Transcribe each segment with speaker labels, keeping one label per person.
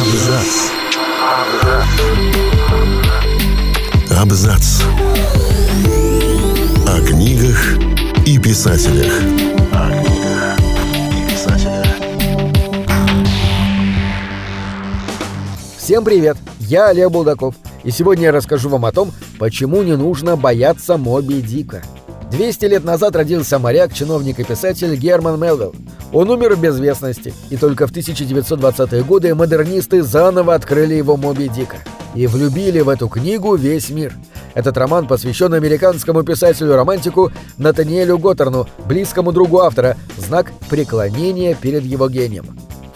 Speaker 1: Абзац. Абзац. О книгах и писателях. О книгах и писателях.
Speaker 2: Всем привет! Я Олег Булдаков. И сегодня я расскажу вам о том, почему не нужно бояться Моби Дика. 200 лет назад родился моряк, чиновник и писатель Герман Мелвилл. Он умер в безвестности, и только в 1920-е годы модернисты заново открыли его Моби Дика. И влюбили в эту книгу весь мир. Этот роман посвящен американскому писателю-романтику Натаниэлю Готтерну, близкому другу автора, знак преклонения перед его гением.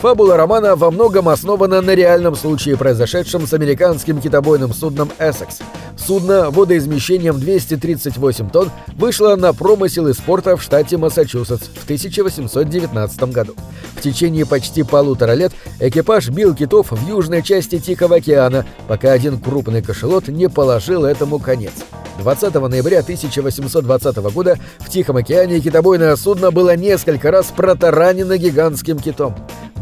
Speaker 2: Фабула романа во многом основана на реальном случае, произошедшем с американским китобойным судном «Эссекс». Судно водоизмещением 238 тонн вышло на промысел из порта в штате Массачусетс в 1819 году. В течение почти полутора лет экипаж бил китов в южной части Тихого океана, пока один крупный кошелот не положил этому конец. 20 ноября 1820 года в Тихом океане китобойное судно было несколько раз протаранено гигантским китом.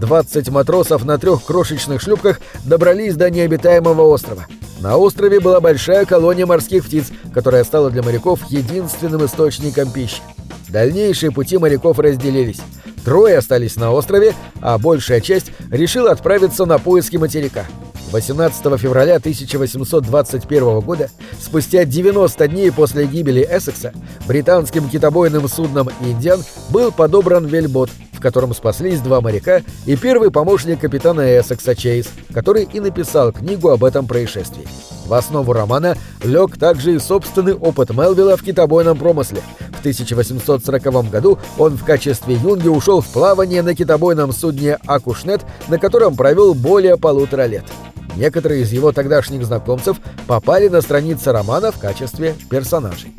Speaker 2: 20 матросов на трех крошечных шлюпках добрались до необитаемого острова. На острове была большая колония морских птиц, которая стала для моряков единственным источником пищи. Дальнейшие пути моряков разделились. Трое остались на острове, а большая часть решила отправиться на поиски материка. 18 февраля 1821 года, спустя 90 дней после гибели Эссекса, британским китобойным судном «Индиан» был подобран вельбот, котором спаслись два моряка и первый помощник капитана Эссекса Чейз, который и написал книгу об этом происшествии. В основу романа лег также и собственный опыт Мелвилла в китобойном промысле. В 1840 году он в качестве юнги ушел в плавание на китобойном судне «Акушнет», на котором провел более полутора лет. Некоторые из его тогдашних знакомцев попали на страницы романа в качестве персонажей.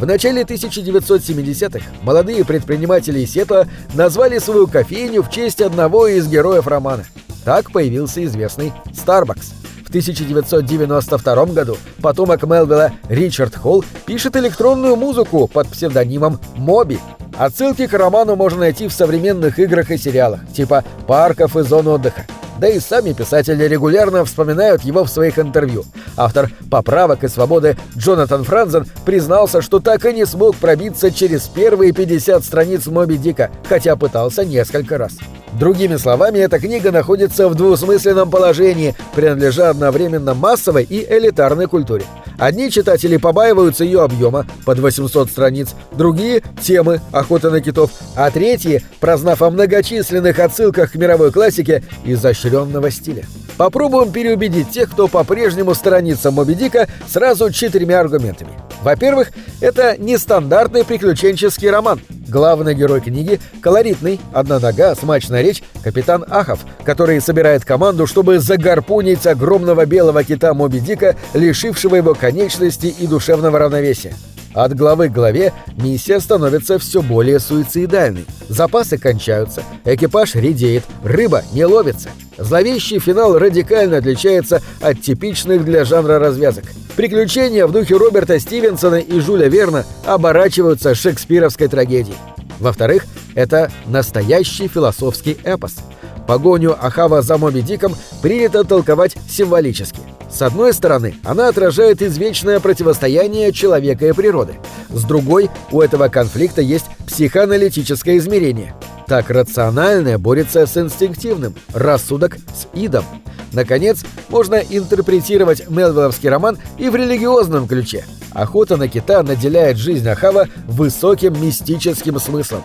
Speaker 2: В начале 1970-х молодые предприниматели Сетла назвали свою кофейню в честь одного из героев романа. Так появился известный Starbucks. В 1992 году потомок Мелвилла Ричард Холл пишет электронную музыку под псевдонимом Моби. Отсылки к роману можно найти в современных играх и сериалах, типа «Парков и зон отдыха». Да и сами писатели регулярно вспоминают его в своих интервью. Автор «Поправок и свободы» Джонатан Франзен признался, что так и не смог пробиться через первые 50 страниц Моби Дика, хотя пытался несколько раз. Другими словами, эта книга находится в двусмысленном положении, принадлежа одновременно массовой и элитарной культуре. Одни читатели побаиваются ее объема, под 800 страниц, другие — темы «Охота на китов», а третьи, прознав о многочисленных отсылках к мировой классике, изощренного стиля. Попробуем переубедить тех, кто по-прежнему сторонится Моби Дика, сразу четырьмя аргументами. Во-первых, это нестандартный приключенческий роман. Главный герой книги – колоритный, одна нога, смачная речь, капитан Ахов, который собирает команду, чтобы загарпунить огромного белого кита Моби Дика, лишившего его конечности и душевного равновесия. От главы к главе миссия становится все более суицидальной. Запасы кончаются, экипаж редеет, рыба не ловится. Зловещий финал радикально отличается от типичных для жанра развязок. Приключения в духе Роберта Стивенсона и Жюля Верна оборачиваются шекспировской трагедией. Во-вторых, это настоящий философский эпос. Погоню Ахава за Моби Диком принято толковать символически. С одной стороны, она отражает извечное противостояние человека и природы. С другой, у этого конфликта есть психоаналитическое измерение. Так рациональное борется с инстинктивным, рассудок с идом. Наконец, можно интерпретировать Мелвилловский роман и в религиозном ключе. Охота на кита наделяет жизнь Ахава высоким мистическим смыслом.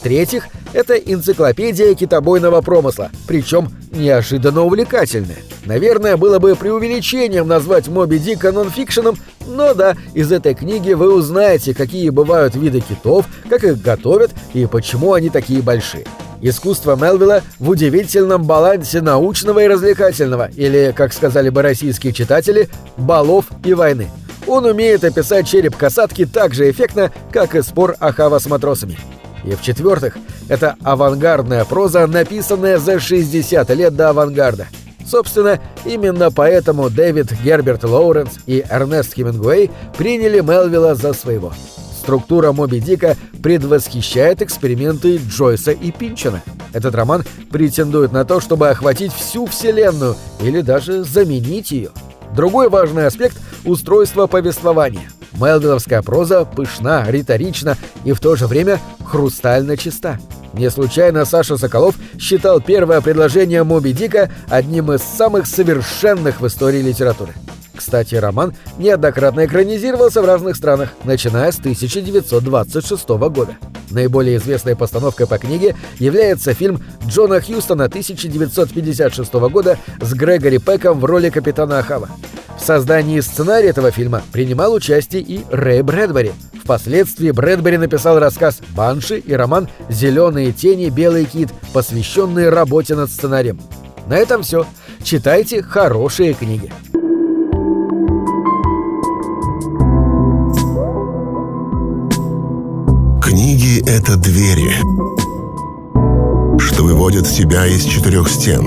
Speaker 2: В-третьих, это энциклопедия китобойного промысла, причем неожиданно увлекательная. Наверное, было бы преувеличением назвать Моби Дика нонфикшеном, но да, из этой книги вы узнаете, какие бывают виды китов, как их готовят и почему они такие большие. Искусство Мелвилла в удивительном балансе научного и развлекательного, или, как сказали бы российские читатели, балов и войны. Он умеет описать череп касатки так же эффектно, как и спор Ахава с матросами. И в-четвертых, это авангардная проза, написанная за 60 лет до авангарда. Собственно, именно поэтому Дэвид Герберт Лоуренс и Эрнест Хемингуэй приняли Мелвилла за своего. структура Моби Дика предвосхищает эксперименты Джойса и Пинчина. Этот роман претендует на то, чтобы охватить всю Вселенную или даже заменить ее. Другой важный аспект — устройство повествования. Мелвилловская проза пышна, риторична и в то же время хрустально чиста. Не случайно Саша Соколов считал первое предложение Моби Дика одним из самых совершенных в истории литературы. Кстати, роман неоднократно экранизировался в разных странах, начиная с 1926 года. Наиболее известной постановкой по книге является фильм Джона Хьюстона 1956 года с Грегори Пеком в роли капитана Ахава. В создании сценария этого фильма принимал участие и Рэй Брэдбери. Впоследствии Брэдбери написал рассказ «Банши» и роман «Зеленые тени. Белый кит», посвященные работе над сценарием. На этом все. Читайте хорошие книги.
Speaker 1: Книги — это двери, что выводят тебя из четырех стен.